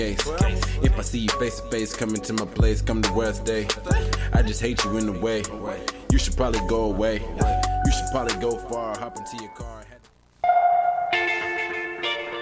If I see you face to face, coming to my place, come to where I stay. I just hate you in the way. You should probably go away. You should probably go far, hop into your car.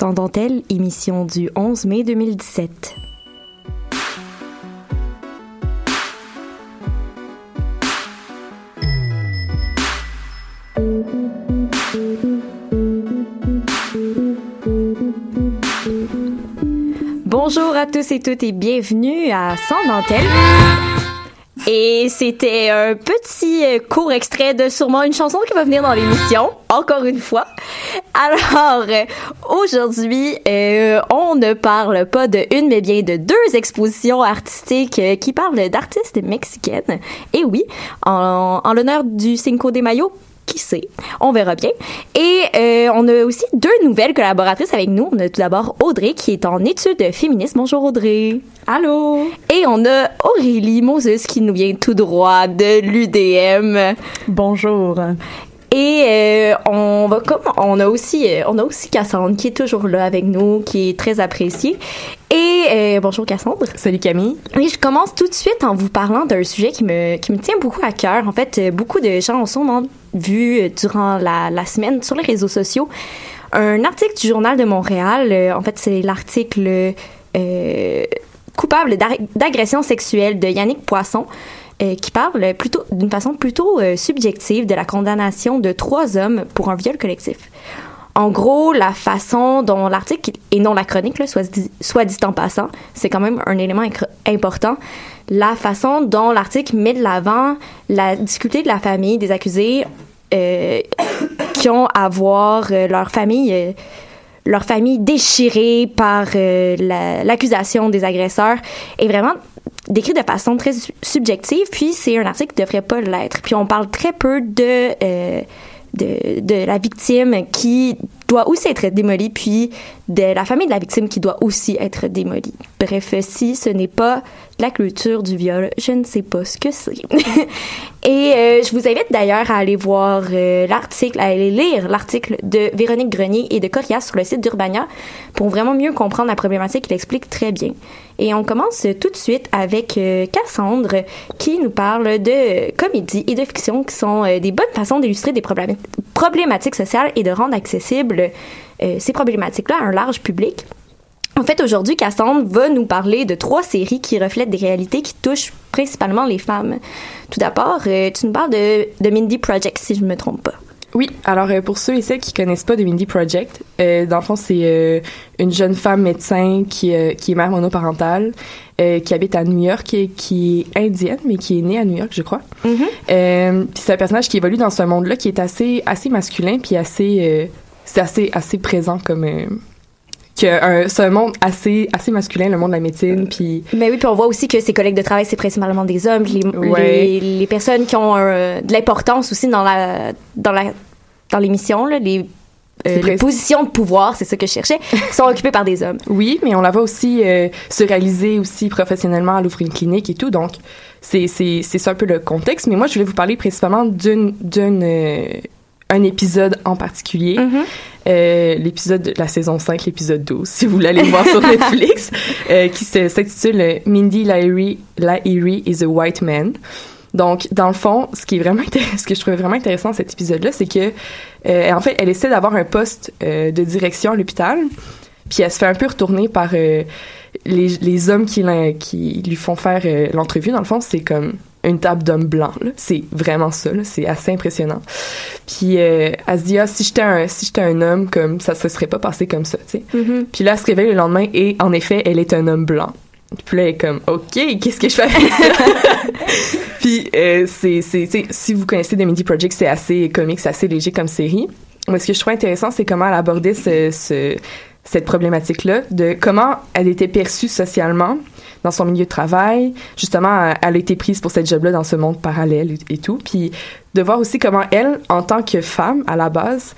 Sans dentelle, émission du 11 mai 2017. Bonjour à tous et toutes et bienvenue à Sans dentelle. Et c'était un petit euh, court extrait de sûrement une chanson qui va venir dans l'émission, encore une fois. Alors, euh, aujourd'hui, euh, on ne parle pas de une, mais bien de deux expositions artistiques euh, qui parlent d'artistes mexicaines. Et oui, en, en l'honneur du Cinco de Mayo, qui sait? On verra bien. Et euh, on a aussi deux nouvelles collaboratrices avec nous. On a tout d'abord Audrey qui est en études féministes. Bonjour Audrey. Allô? Et on a Aurélie Moses qui nous vient tout droit de l'UDM. Bonjour. Et euh, on va comme on a aussi euh, on a aussi Cassandre qui est toujours là avec nous, qui est très appréciée. Et euh, bonjour Cassandre. Salut Camille. Et je commence tout de suite en vous parlant d'un sujet qui me qui me tient beaucoup à cœur. En fait, euh, beaucoup de gens ont sûrement vu euh, durant la, la semaine sur les réseaux sociaux un article du journal de Montréal. En fait, c'est l'article euh, coupable d'ag- d'agression sexuelle de Yannick Poisson euh, qui parle plutôt d'une façon plutôt euh, subjective de la condamnation de trois hommes pour un viol collectif. En gros, la façon dont l'article, et non la chronique, soit, dit, soit dit en passant, c'est quand même un élément important, la façon dont l'article met de l'avant la difficulté de la famille des accusés euh, qui ont à voir leur famille leur famille déchirée par la- l'accusation des agresseurs est vraiment décrit de façon très su- subjective puis c'est un article qui devrait pas l'être puis on parle très peu de euh, de, de la victime qui doit aussi être démolie, puis de la famille de la victime qui doit aussi être démolie. Bref, si ce n'est pas la culture du viol, je ne sais pas ce que c'est. Et euh, je vous invite d'ailleurs à aller voir euh, l'article, à aller lire l'article de Véronique Grenier et de Corias sur le site d'Urbania pour vraiment mieux comprendre la problématique. Il explique très bien. Et on commence tout de suite avec euh, Cassandre qui nous parle de comédie et de fiction qui sont euh, des bonnes façons d'illustrer des problém- problématiques sociales et de rendre accessibles euh, ces problématiques-là à un large public. En fait, aujourd'hui, Cassandre va nous parler de trois séries qui reflètent des réalités qui touchent principalement les femmes. Tout d'abord, tu nous parles de, de Mindy Project, si je ne me trompe pas. Oui, alors euh, pour ceux et celles qui connaissent pas The Mindy Project, euh, dans le fond, c'est euh, une jeune femme médecin qui, euh, qui est mère monoparentale, qui habite à New York et qui est indienne, mais qui est née à New York, je crois. Euh, puis c'est un personnage qui évolue dans ce monde-là qui est assez, assez masculin, puis assez, c'est assez, assez présent comme... euh, que un- c'est un monde assez, assez masculin, le monde de la médecine, puis... Mais oui, puis on voit aussi que ses collègues de travail, c'est principalement des hommes. Les, Ouais. les, les personnes qui ont euh, de l'importance aussi dans la dans la dans l'émission, là, les, euh, les positions de pouvoir, c'est ça que je cherchais, sont occupées par des hommes. Oui, mais on la voit aussi euh, se réaliser aussi professionnellement à l'ouvrir une clinique et tout. Donc, c'est c'est c'est ça un peu le contexte. Mais moi, je voulais vous parler principalement d'une d'une euh, un épisode en particulier. Euh, l'épisode de la saison 5, l'épisode 12, si vous voulez aller le voir sur Netflix, euh, qui s'intitule Mindy Lahiri, Lahiri is a White Man. Donc, dans le fond, ce qui est vraiment ce que je trouvais vraiment intéressant dans cet épisode-là, c'est que, euh, en fait, elle essaie d'avoir un poste de direction à l'hôpital, puis elle se fait un peu retourner par les, les hommes qui, qui lui font faire l'entrevue. Dans le fond, c'est comme une table d'hommes blancs. C'est vraiment ça. C'est assez impressionnant. Puis euh, elle se dit ah si j'étais un si j'étais un homme comme ça se serait pas passé comme ça. tu sais. Puis là, elle se réveille le lendemain et en effet, elle est un homme blanc. Puis là, elle est comme, OK, qu'est-ce que je fais avec ça? Puis, euh, c'est, si vous connaissez The Mindy Project, c'est assez comique, c'est assez léger comme série. Mais ce que je trouve intéressant, c'est comment elle abordait ce, ce- cette problématique-là, de comment elle était perçue socialement dans son milieu de travail. Justement, elle a été prise pour cette job-là dans ce monde parallèle et, tout. Puis, de voir aussi comment elle, en tant que femme, à la base,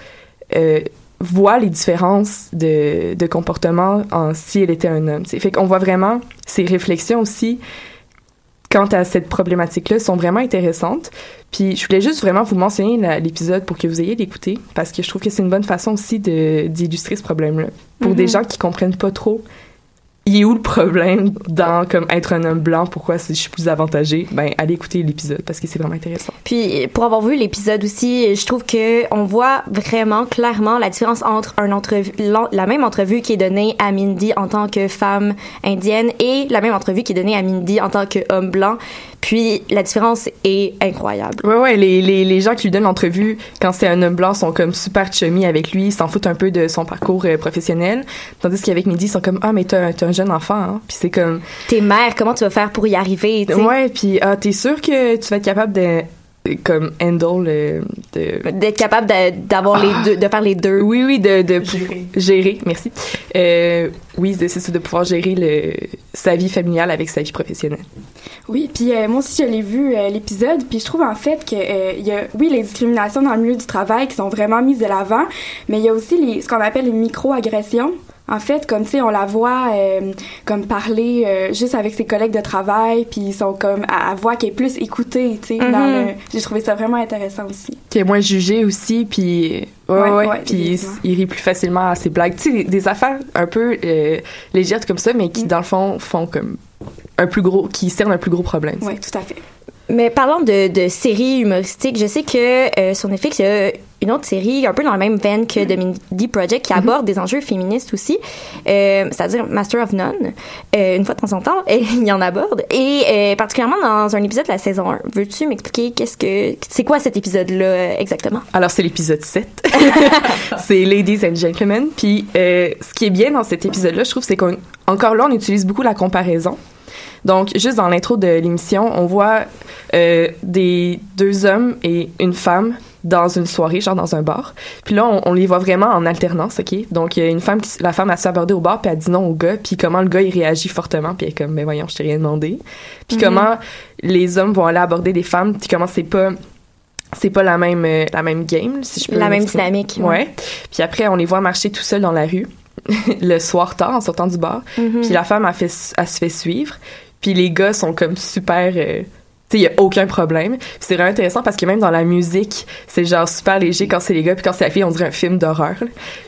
euh, voit les différences de, de comportement en si elle était un homme. t'sais. Fait qu'on voit vraiment ses réflexions aussi quant à cette problématique-là sont vraiment intéressantes. Puis je voulais juste vraiment vous mentionner l'épisode pour que vous ayez l'écouter parce que je trouve que c'est une bonne façon aussi d'illustrer ce problème-là pour Mhm. des gens qui comprennent pas trop. Il est où le problème dans comme être un homme blanc? Pourquoi je suis plus avantagée? Ben allez écouter l'épisode parce que c'est vraiment intéressant. Puis pour avoir vu l'épisode aussi, je trouve que on voit vraiment clairement la différence entre un entrevue, la même entrevue qui est donnée à Mindy en tant que femme indienne et la même entrevue qui est donnée à Mindy en tant qu'homme blanc. Puis la différence est incroyable. Ouais, ouais, les, les, les gens qui lui donnent l'entrevue, quand c'est un homme blanc, sont comme super chummy avec lui, ils s'en foutent un peu de son parcours euh, professionnel. Tandis qu'avec Midi, ils sont comme, ah, mais t'as un- jeune enfant, hein. Puis c'est comme, T'es mère, comment tu vas faire pour y arriver, tu sais? ouais, puis ah, t'es sûr que tu vas être capable de, comme, handle, euh, de, D'être capable de- d'avoir les deux, de faire les deux. oui, oui, de, de gérer. gérer, merci. Euh, oui, c'est ça, de pouvoir gérer le, sa vie familiale avec sa vie professionnelle. Oui, puis euh, moi aussi je l'ai vu euh, l'épisode, puis je trouve en fait que euh, il y a oui les discriminations dans le milieu du travail qui sont vraiment mises de l'avant, mais il y a aussi les ce qu'on appelle les micro-agressions. En fait, comme tu sais, on la voit euh, comme parler euh, juste avec ses collègues de travail, puis ils sont comme à, à voix qui est plus écoutée, tu sais. Mhm. J'ai trouvé ça vraiment intéressant aussi. qui est moins jugé aussi, puis ouais, Ouais, ouais, ouais, puis il, rit plus facilement à ses blagues. Tu sais, des, affaires un peu euh, légères comme ça, mais Mm. qui dans le fond font comme un plus gros, qui cernent un plus gros problème. Oui, tout à fait. Mais parlant de, de séries humoristiques, je sais que euh, sur Netflix, il y a une autre série un peu dans la même veine que The Mindy Project qui aborde des enjeux féministes aussi, euh, c'est-à-dire Master of None. Euh, une fois de temps en temps, il y en aborde. Et euh, particulièrement dans un épisode de la saison 1. Veux-tu m'expliquer qu'est-ce que c'est quoi cet épisode-là exactement? Alors, c'est l'épisode 7. c'est Ladies and Gentlemen. Puis, ce qui est bien dans cet épisode-là, je trouve, c'est qu'encore là, on utilise beaucoup la comparaison. Donc, juste dans l'intro de l'émission, on voit euh, des deux hommes et une femme dans une soirée, genre dans un bar. Puis là, on, on les voit vraiment en alternance, OK? Donc, il y a une femme, qui, la femme, elle se aborder au bar, puis elle dit non au gars, puis comment le gars, il réagit fortement, puis elle est comme, mais voyons, je t'ai rien demandé. Puis Mhm. comment les hommes vont aller aborder des femmes, puis comment c'est pas c'est pas la même euh, la même game si je peux La même dynamique, ouais. ouais puis après on les voit marcher tout seuls dans la rue le soir tard en sortant du bar Mhm. puis la femme elle, fait, elle se fait suivre puis les gars sont comme super euh, il y a aucun problème. C'est vraiment intéressant parce que même dans la musique c'est genre super léger quand c'est les gars puis quand c'est la fille on dirait un film d'horreur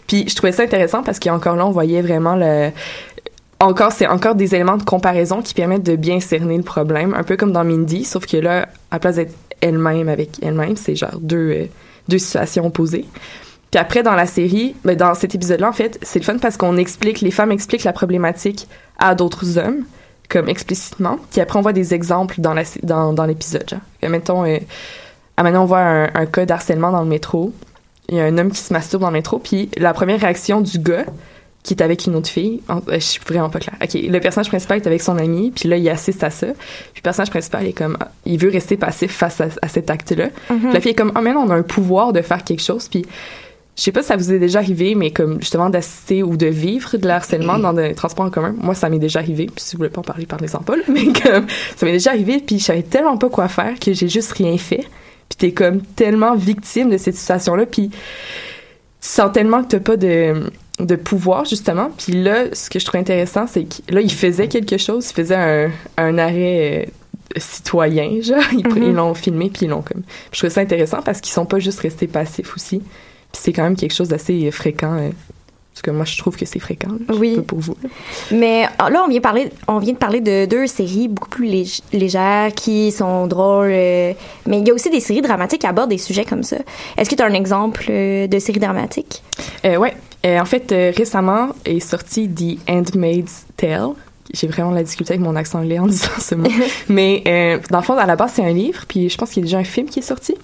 puis je trouvais ça intéressant parce qu'encore là on voyait vraiment le encore c'est encore des éléments de comparaison qui permettent de bien cerner le problème un peu comme dans Mindy sauf que là à la place d'être elle-même avec elle-même c'est genre deux euh, deux situations opposées. Puis après dans la série ben, dans cet épisode là en fait c'est le fun parce qu'on explique les femmes expliquent la problématique à d'autres hommes comme explicitement puis après on voit des exemples dans la dans, dans l'épisode genre Et mettons euh, ah, maintenant on voit un, un cas d'harcèlement dans le métro il y a un homme qui se masturbe dans l'intro, puis la première réaction du gars qui est avec une autre fille, en- euh, je suis vraiment pas claire. Ok, le personnage principal est avec son ami, puis là il assiste à ça. Puis le personnage principal est comme, il veut rester passif face à, à cet acte-là. Mhm. Puis La fille est comme, oh mais non, on a un pouvoir de faire quelque chose, puis je sais pas si ça vous est déjà arrivé, mais comme justement d'assister ou de vivre de l'harcèlement dans des transports en commun. Moi, ça m'est déjà arrivé. Puis si vous voulez pas en parler, parlez-en pas. Mais comme ça m'est déjà arrivé, puis je savais tellement pas quoi faire que j'ai juste rien fait. Puis t'es comme tellement victime de cette situation-là, puis tu sens tellement que t'as pas de de pouvoir justement. Puis là, ce que je trouve intéressant, c'est que là, il faisait quelque chose, il faisait un, un arrêt euh, citoyen, genre. Ils Mhm. ils l'ont filmé, puis ils l'ont comme. Puis je trouve ça intéressant parce qu'ils sont pas juste restés passifs aussi. Puis c'est quand même quelque chose d'assez fréquent. parce que moi, je trouve que c'est fréquent. là. Oui. pour vous. là. Mais ah, là, on vient, parler, on vient de parler de deux séries beaucoup plus lég- légères qui sont drôles. euh, mais il y a aussi des séries dramatiques qui abordent des sujets comme ça. Est-ce que tu as un exemple euh, de série dramatique? Euh, ouais. Euh, en fait, récemment est sorti The Handmaid's Tale. J'ai vraiment de la difficulté avec mon accent anglais en disant ce mot. Mais dans le fond, à la base, c'est un livre, puis je pense qu'il y a déjà un film qui est sorti.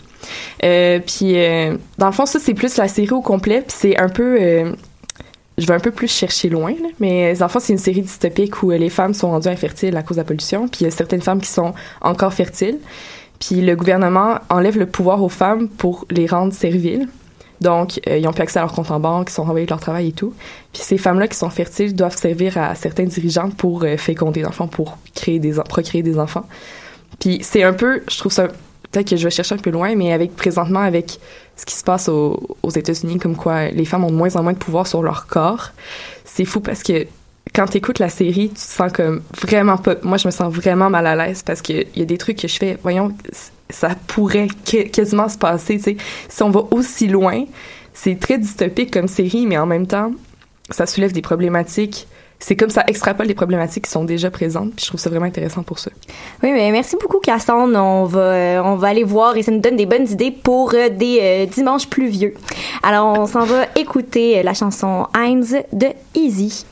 Euh, puis euh, dans le fond, ça, c'est plus la série au complet, puis c'est un peu... euh, je vais un peu plus chercher loin, là, mais dans le fond, c'est une série dystopique où les femmes sont rendues infertiles à cause de la pollution, puis il y a certaines femmes qui sont encore fertiles. Puis le gouvernement enlève le pouvoir aux femmes pour les rendre serviles. Donc, ils ont plus accès à leur compte en banque, ils sont renvoyés de leur travail et tout. Puis ces femmes-là qui sont fertiles doivent servir à certains dirigeants pour euh, féconder des enfants, pour créer des, procréer des enfants. Puis c'est un peu, je trouve ça, peut-être que je vais chercher un peu loin, mais avec présentement avec ce qui se passe au- aux États-Unis, comme quoi les femmes ont de moins en moins de pouvoir sur leur corps, c'est fou parce que quand tu écoutes la série, tu te sens comme vraiment pas. Moi, je me sens vraiment mal à l'aise parce qu'il y a des trucs que je fais, voyons, ça pourrait quasiment se passer, tu sais. Si on va aussi loin, c'est très dystopique comme série, mais en même temps, ça soulève des problématiques. C'est comme ça extrapole des problématiques qui sont déjà présentes, puis je trouve ça vraiment intéressant pour ça. Oui, mais merci beaucoup, Cassandre. On va, euh, on va aller voir et ça nous donne des bonnes idées pour euh, des euh, dimanches pluvieux. Alors, on s'en va écouter la chanson Heinz de Easy.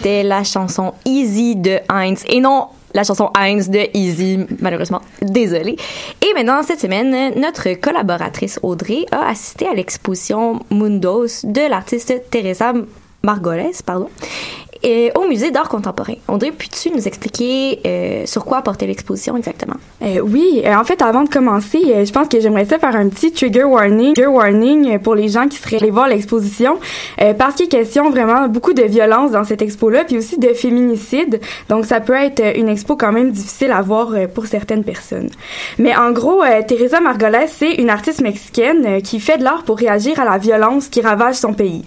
C'était la chanson Easy de Heinz. Et non la chanson Heinz de Easy, malheureusement. Désolée. Et maintenant, cette semaine, notre collaboratrice Audrey a assisté à l'exposition Mundos de l'artiste Teresa Margoles, pardon. Euh, au musée d'art contemporain. Audrey, peux-tu nous expliquer euh, sur quoi portait l'exposition exactement? Euh, oui, euh, en fait, avant de commencer, je pense que j'aimerais faire un petit trigger warning, pour les gens qui seraient allés voir l'exposition, parce qu'il est question vraiment beaucoup de violence dans cette expo-là, puis aussi de féminicide. Donc, ça peut être une expo quand même difficile à voir pour certaines personnes. Mais en gros, Teresa Margolès, c'est une artiste mexicaine qui fait de l'art pour réagir à la violence qui ravage son pays.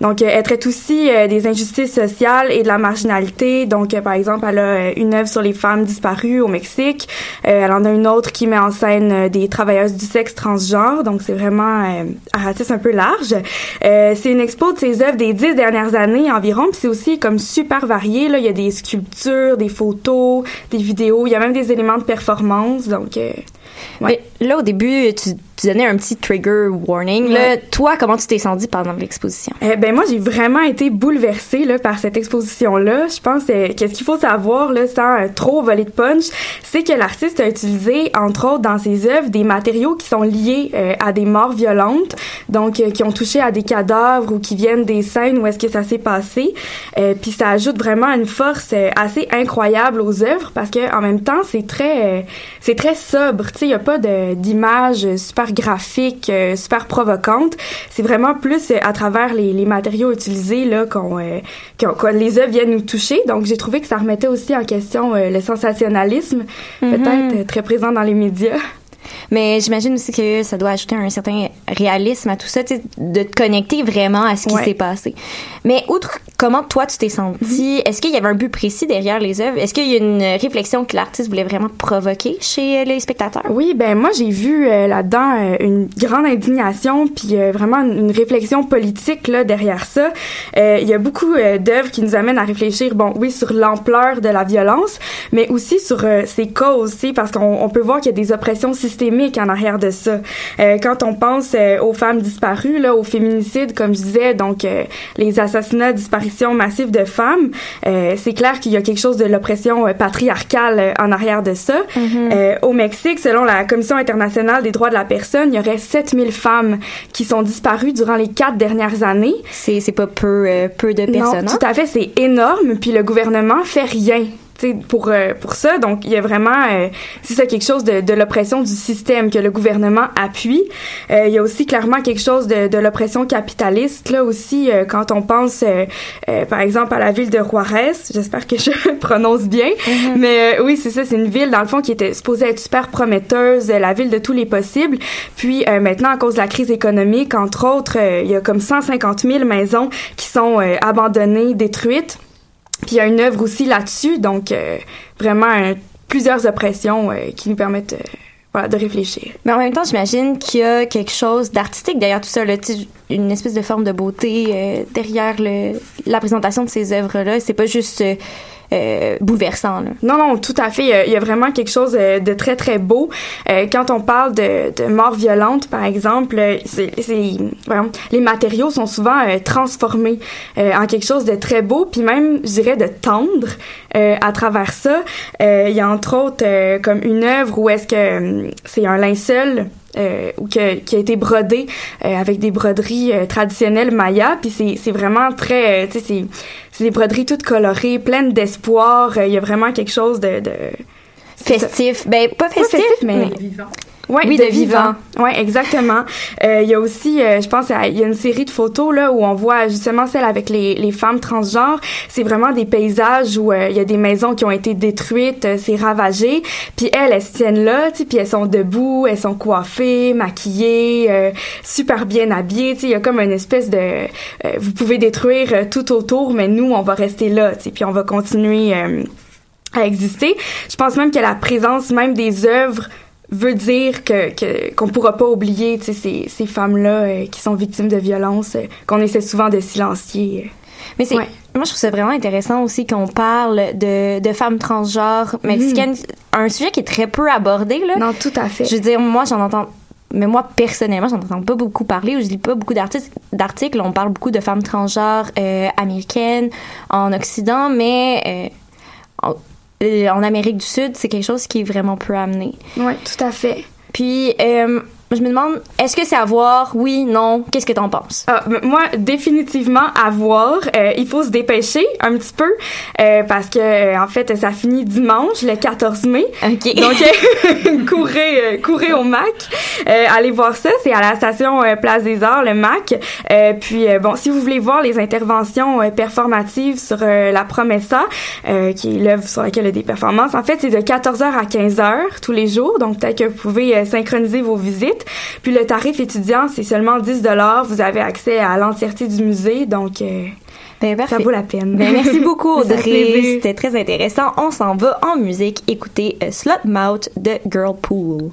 Donc, elle traite aussi des injustices sociales et de la marginalité. Donc, euh, par exemple, elle a euh, une œuvre sur les femmes disparues au Mexique. Euh, elle en a une autre qui met en scène des travailleuses du sexe transgenre. Donc, c'est vraiment un racisme un peu large. C'est une expo de ses œuvres des dix dernières années environ. Puis c'est aussi comme super varié. Là, il y a des sculptures, des photos, des vidéos. Il y a même des éléments de performance. Donc, ouais. Mais là, au début, tu, tu donnais un petit trigger warning. Là, Ouais. toi, comment tu t'es senti pendant l'exposition? Eh ben moi j'ai vraiment été bouleversée là par cette exposition là. Je pense euh, qu'est-ce qu'il faut savoir là sans euh, trop voler de punch, c'est que l'artiste a utilisé entre autres dans ses œuvres des matériaux qui sont liés euh, à des morts violentes, donc euh, qui ont touché à des cadavres ou qui viennent des scènes où est-ce que ça s'est passé. Euh, Puis ça ajoute vraiment une force euh, assez incroyable aux œuvres parce que en même temps c'est très euh, c'est très sobre. Tu sais il y a pas de d'images super graphiques, euh, super provocantes. C'est vraiment plus euh, à travers les, les matériaux utilisés là qu'on euh, qu'on- qu'on- les œuvres viennent nous toucher. Donc j'ai trouvé que ça remettait aussi en question euh, le sensationnalisme, peut-être euh, très présent dans les médias. Mais j'imagine aussi que ça doit ajouter un certain réalisme à tout ça, de te connecter vraiment à ce qui Ouais. s'est passé. Mais outre comment toi tu t'es senti, est-ce qu'il y avait un but précis derrière les œuvres? Est-ce qu'il y a une réflexion que l'artiste voulait vraiment provoquer chez euh, les spectateurs? Oui, ben moi j'ai vu euh, là-dedans euh, une grande indignation puis euh, vraiment une, réflexion politique là derrière ça. Il y a beaucoup d'œuvres qui nous amènent à réfléchir, bon, oui, sur l'ampleur de la violence, mais aussi sur ses causes, parce qu'on on peut voir qu'il y a des oppressions systémiques en arrière de ça. Quand on pense euh, aux femmes disparues, là, aux féminicides, comme je disais, donc euh, les assassinats, disparitions massives de femmes, euh, c'est clair qu'il y a quelque chose de l'oppression patriarcale en arrière de ça. Euh, au Mexique, selon la Commission internationale des droits de la personne, il y aurait 7000 femmes qui sont disparues durant les quatre dernières années. C'est c'est pas peu peu de personnes. Non, hein? tout à fait, c'est énorme. Puis le gouvernement fait rien. Pour euh, pour ça. Donc il y a vraiment euh, c'est ça quelque chose de, de l'oppression du système que le gouvernement appuie. Euh, il y a aussi clairement quelque chose de, de l'oppression capitaliste là aussi euh, quand on pense euh, euh, par exemple à la ville de Juarez. J'espère que je prononce bien. Mais euh, oui c'est ça c'est une ville dans le fond qui était supposée être super prometteuse euh, la ville de tous les possibles. Puis euh, maintenant à cause de la crise économique entre autres euh, il y a comme 150 000 maisons qui sont euh, abandonnées détruites puis il y a une œuvre aussi là-dessus, donc euh, vraiment euh, plusieurs oppressions euh, qui nous permettent euh, voilà, de réfléchir. Mais en même temps, j'imagine qu'il y a quelque chose d'artistique derrière tout ça, là, une espèce de forme de beauté euh, derrière le, la présentation de ces œuvres-là. C'est pas juste euh, bouleversant. Là. Non, non, tout à fait. Il y a, vraiment quelque chose euh, de très, très beau. Euh, quand on parle de, de mort violente, par exemple, c'est, les matériaux sont souvent euh, transformés euh, en quelque chose de très beau, puis même, je dirais, de tendre euh, à travers ça. Il y a entre autres comme une œuvre où est-ce que c'est un linceul euh, ou que, qui a été brodé euh, avec des broderies euh, traditionnelles maya puis c'est c'est vraiment très euh, tu sais c'est c'est des broderies toutes colorées pleines d'espoir Euh, il y a vraiment quelque chose de, de Festif. Ben, pas festif, mais vivant. Ouais, Oui, de, de vivant. vivant. Ouais, exactement. Euh, Il y a aussi, euh, je pense, il y a une série de photos là où on voit justement celle avec les, les femmes transgenres. C'est vraiment des paysages où euh, il y a des maisons qui ont été détruites, euh, c'est ravagé. Puis elles, elles se tiennent là, tu sais, puis elles sont debout, elles sont coiffées, maquillées, euh, super bien habillées. Tu sais, il y a comme une espèce de, euh, vous pouvez détruire tout autour, mais nous, on va rester là, tu sais, puis on va continuer. euh, à exister. Je pense même que la présence même des œuvres veut dire que qu'on pourra pas oublier ces, ces femmes-là euh, qui sont victimes de violences, euh, qu'on essaie souvent de silencier. Mais c'est, Ouais. moi, je trouve ça vraiment intéressant aussi qu'on parle de, de femmes transgenres mexicaines, un sujet qui est très peu abordé, là. Non, tout à fait. Je veux dire, moi, j'en entends. Mais moi, personnellement, j'en entends pas beaucoup parler ou je lis pas beaucoup d'articles. d'articles. On parle beaucoup de femmes transgenres euh, américaines en Occident, mais euh, en, Amérique du Sud, c'est quelque chose qui est vraiment peu amené. Oui, tout à fait. Puis, euh, je me demande, est-ce que c'est à voir? Oui, non? Qu'est-ce que t'en penses? Ah, moi, définitivement à voir. Euh, il faut se dépêcher un petit peu euh, parce que euh, en fait, ça finit dimanche, le 14 mai. OK. Donc, euh, courez, euh, courez au MAC. Euh, allez voir ça. C'est à la station Place des Arts, le MAC. Euh, puis, euh, bon, si vous voulez voir les interventions performatives sur euh, la Promessa, euh, qui est l'œuvre sur laquelle il y a des performances, en fait, c'est de 14h à 15h tous les jours. Donc, peut-être que vous pouvez euh, synchroniser vos visites. Puis, le tarif étudiant, c'est seulement 10 Vous avez accès à l'entièreté du musée. Donc, euh, Ben, ça vaut la peine. Ben, merci beaucoup, Audrey. C'était très intéressant. On s'en va en musique écouter euh, Slut Mouth de Girlpool.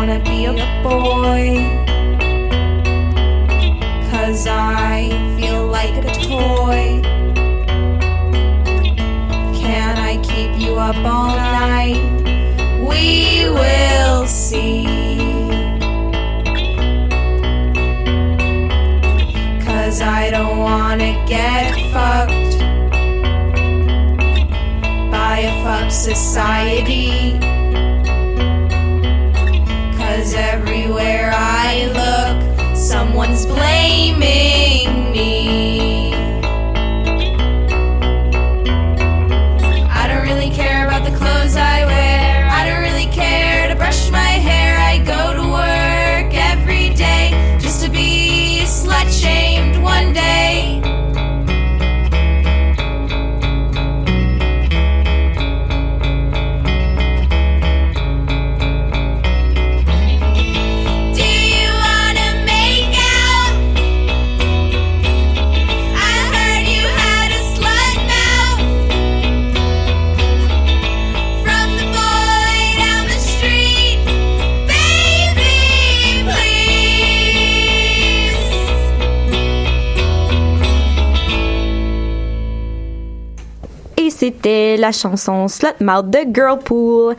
Wanna be a boy. Cause I feel like a toy. Can I keep you up all night? We will see. Cause I don't wanna get fucked by a fuck society. La chanson Slut Mouth de Girlpool.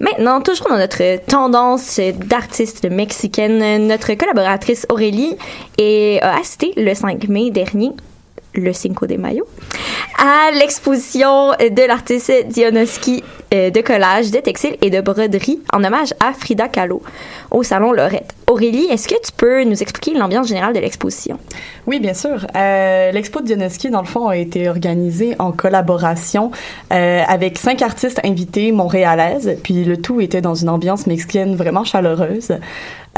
Maintenant, toujours dans notre tendance d'artistes mexicaines, notre collaboratrice Aurélie est, a assisté le 5 mai dernier, le Cinco de Mayo, à l'exposition de l'artiste Dionoski euh, de collage, de textile et de broderie en hommage à Frida Kahlo au Salon Lorette. Aurélie, est-ce que tu peux nous expliquer l'ambiance générale de l'exposition? Oui, bien sûr. Euh, L'expo de Dionoski, dans le fond, a été organisée en collaboration euh, avec cinq artistes invités montréalaises, puis le tout était dans une ambiance mexicaine vraiment chaleureuse.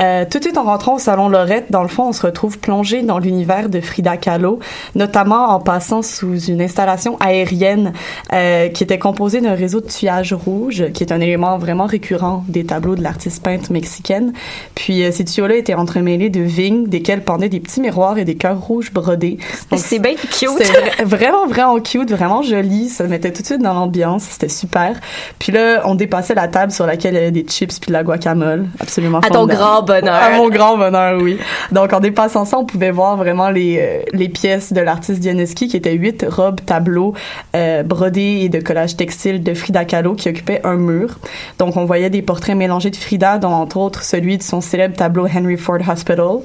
Euh, tout de suite en rentrant au salon Lorette, dans le fond, on se retrouve plongé dans l'univers de Frida Kahlo, notamment en passant sous une installation aérienne euh, qui était composée d'un réseau de tuyage rouge, qui est un élément vraiment récurrent des tableaux de l'artiste peintre mexicaine. Puis euh, ces tuyaux-là étaient entremêlés de vignes, desquelles pendaient des petits miroirs et des cœurs rouges brodés. C'est bien cute. c'était vraiment, vraiment cute, vraiment joli. Ça mettait tout de suite dans l'ambiance. C'était super. Puis là, on dépassait la table sur laquelle il y avait des chips puis de la guacamole. Absolument À ton formidable. grand bonheur. À mon grand bonheur, oui. Donc, en dépassant ça, on pouvait voir vraiment les, euh, les pièces de l'artiste Dianeski, qui étaient huit robes, tableaux, euh, brodés et de collage textile de Frida Kahlo qui occupaient un mur. Donc, on voyait des portraits mélangés de Frida, dont entre autres celui de son célèbre tableau Henry Ford Hospital.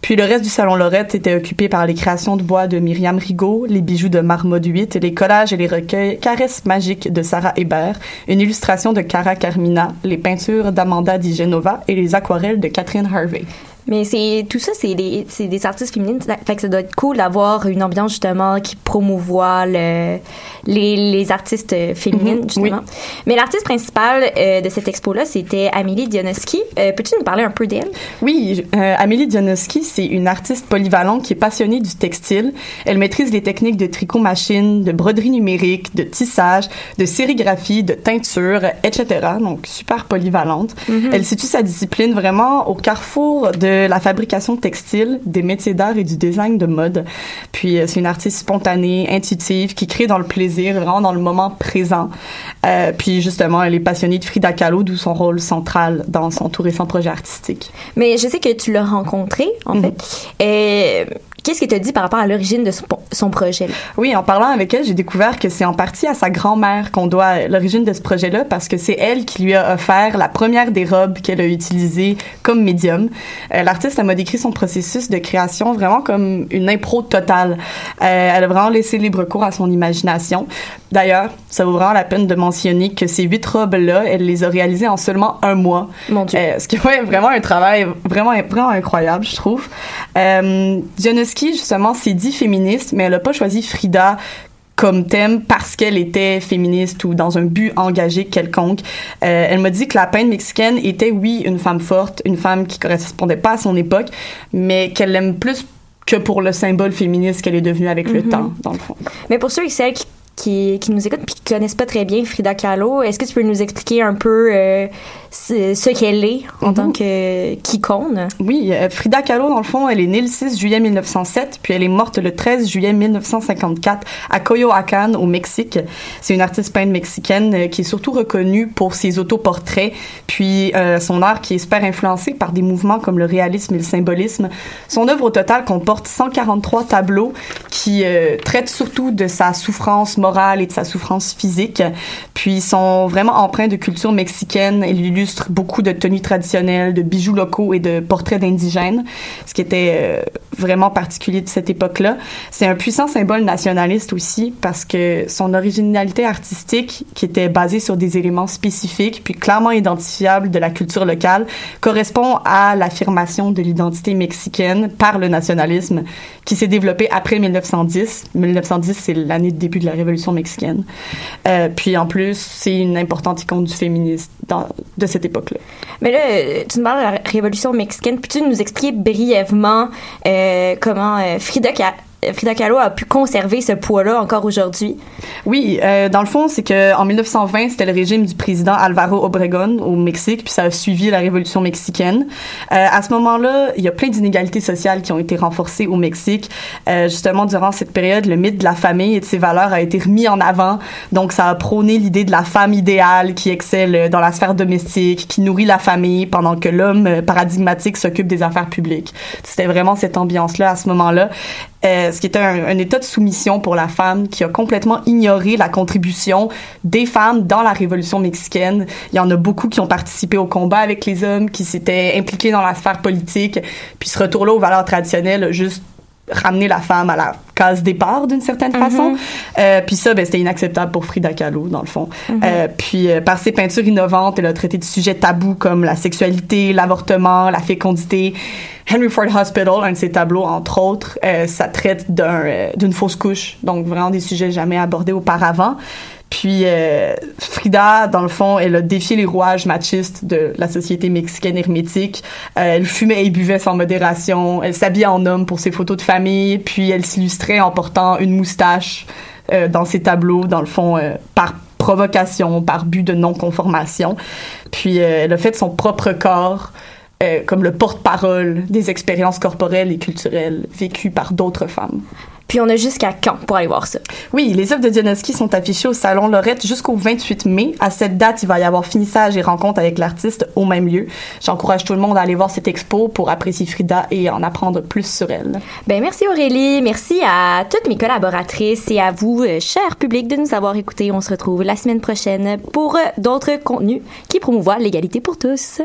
Puis le reste du salon Lorette était occupé par les créations de bois de Myriam Rigaud, les bijoux de Marmot 8, les collages et les recueils Caresses magiques de Sarah Hébert, une illustration de Cara Carmina, les peintures d'Amanda Di Genova et les aquarelles de Catherine Harvey. Mais c'est tout ça, c'est des, des artistes féminines. Ça fait que ça doit être cool d'avoir une ambiance justement qui promouvoit le, les, les artistes euh, féminines Mhm, justement. Mais l'artiste principale euh, de cette expo-là, c'était Amélie Dionoski. Euh, Peux-tu nous parler un peu d'elle? Oui, euh, Amélie Dionoski, c'est une artiste polyvalente qui est passionnée du textile. Elle maîtrise les techniques de tricot machine, de broderie numérique, de tissage, de sérigraphie, de teinture, etc. Donc, super polyvalente. Mhm. Elle situe sa discipline vraiment au carrefour de la fabrication textile, des métiers d'art et du design de mode. Puis, euh, c'est une artiste spontanée, intuitive, qui crée dans le plaisir, vraiment dans le moment présent. Euh, puis, justement, elle est passionnée de Frida Kahlo, d'où son rôle central dans son tout récent projet artistique. Mais je sais que tu l'as rencontré, en Mhm. fait. Euh, Qu'est-ce que tu as dit par rapport à l'origine de son, son projet? là? Oui, en parlant avec elle, j'ai découvert que c'est en partie à sa grand-mère qu'on doit l'origine de ce projet-là parce que c'est elle qui lui a offert la première des robes qu'elle a utilisées comme médium. Euh, L'artiste elle m'a décrit son processus de création vraiment comme une impro totale. Euh, elle a vraiment laissé libre cours à son imagination. D'ailleurs, ça vaut vraiment la peine de mentionner que ces huit robes-là, elle les a réalisées en seulement un mois. Mon Dieu. Euh, ce qui est ouais, vraiment un travail vraiment, vraiment incroyable, je trouve. Euh, Dionoski, justement, s'est dit féministe, mais elle n'a pas choisi Frida comme thème parce qu'elle était féministe ou dans un but engagé quelconque. Euh, elle m'a dit que la peintre mexicaine était, oui, une femme forte, une femme qui correspondait pas à son époque, mais qu'elle l'aime plus que pour le symbole féministe qu'elle est devenue avec le Mhm. temps, dans le fond. Mais pour ceux et celles qui, qui, qui nous écoutent puis qui connaissent pas très bien Frida Kahlo, est-ce que tu peux nous expliquer un peu euh, ce, qu'elle est en tant que qu'icône? Oui, euh, Frida Kahlo, dans le fond, elle est née le 6 juillet 1907, puis elle est morte le 13 juillet 1954 à Coyoacán, au Mexique. C'est une artiste peintre mexicaine euh, qui est surtout reconnue pour ses autoportraits, puis euh, son art qui est super influencé par des mouvements comme le réalisme et le symbolisme. Son œuvre au total comporte 143 tableaux qui euh, traitent surtout de sa souffrance morale et de sa souffrance physique, puis sont vraiment empreints de culture mexicaine. Beaucoup de tenues traditionnelles, de bijoux locaux et de portraits d'indigènes, ce qui était euh, vraiment particulier de cette époque-là. C'est un puissant symbole nationaliste aussi parce que son originalité artistique, qui était basée sur des éléments spécifiques puis clairement identifiables de la culture locale, correspond à l'affirmation de l'identité mexicaine par le nationalisme qui s'est développé après 1910. 1910, c'est l'année de début de la Révolution mexicaine. Euh, puis en plus, c'est une importante icône du féminisme cette époque-là. Mais là, euh, tu nous parles de la Révolution mexicaine. Peux-tu nous expliquer brièvement euh, comment euh, Frida, Ka- Frida Kahlo a pu conserver ce poids-là encore aujourd'hui? Oui, euh, dans le fond, c'est que en 1920, c'était le régime du président Alvaro Obregón au Mexique, puis ça a suivi la révolution mexicaine. Euh, à ce moment-là, il y a plein d'inégalités sociales qui ont été renforcées au Mexique. Euh, justement, durant cette période, le mythe de la famille et de ses valeurs a été remis en avant. Donc, ça a prôné l'idée de la femme idéale qui excelle dans la sphère domestique, qui nourrit la famille, pendant que l'homme paradigmatique s'occupe des affaires publiques. C'était vraiment cette ambiance-là à ce moment-là. Ce qui était un, un état de soumission pour la femme qui a complètement ignoré la contribution des femmes dans la révolution mexicaine. Il y en a beaucoup qui ont participé au combat avec les hommes, qui s'étaient impliqués dans la sphère politique, puis ce retour-là aux valeurs traditionnelles juste ramener la femme à la case départ d'une certaine façon. Euh, puis ça, ben, c'était inacceptable pour Frida Kahlo, dans le fond. Mhm. Euh, puis euh, par ses peintures innovantes, elle a traité de sujets tabous comme la sexualité, l'avortement, la fécondité. Henry Ford Hospital, un de ses tableaux, entre autres, euh, ça traite d'un, euh, d'une fausse couche. Donc vraiment des sujets jamais abordés auparavant. Puis euh, Frida, dans le fond, elle a défié les rouages machistes de la société mexicaine hermétique. Euh, elle fumait et buvait sans modération. Elle s'habillait en homme pour ses photos de famille. Puis elle s'illustrait en portant une moustache euh, dans ses tableaux, dans le fond, euh, par provocation, par but de non-conformation. Puis euh, elle a fait son propre corps comme le porte-parole des expériences corporelles et culturelles vécues par d'autres femmes. Puis on a jusqu'à quand pour aller voir ça? Oui, les œuvres de Dionoski sont affichées au Salon Lorette jusqu'au 28 mai. À cette date, il va y avoir finissage et rencontre avec l'artiste au même lieu. J'encourage tout le monde à aller voir cette expo pour apprécier Frida et en apprendre plus sur elle. Ben merci Aurélie, merci à toutes mes collaboratrices et à vous, euh, cher public, de nous avoir écoutés. On se retrouve la semaine prochaine pour euh, d'autres contenus qui promouvoient l'égalité pour tous.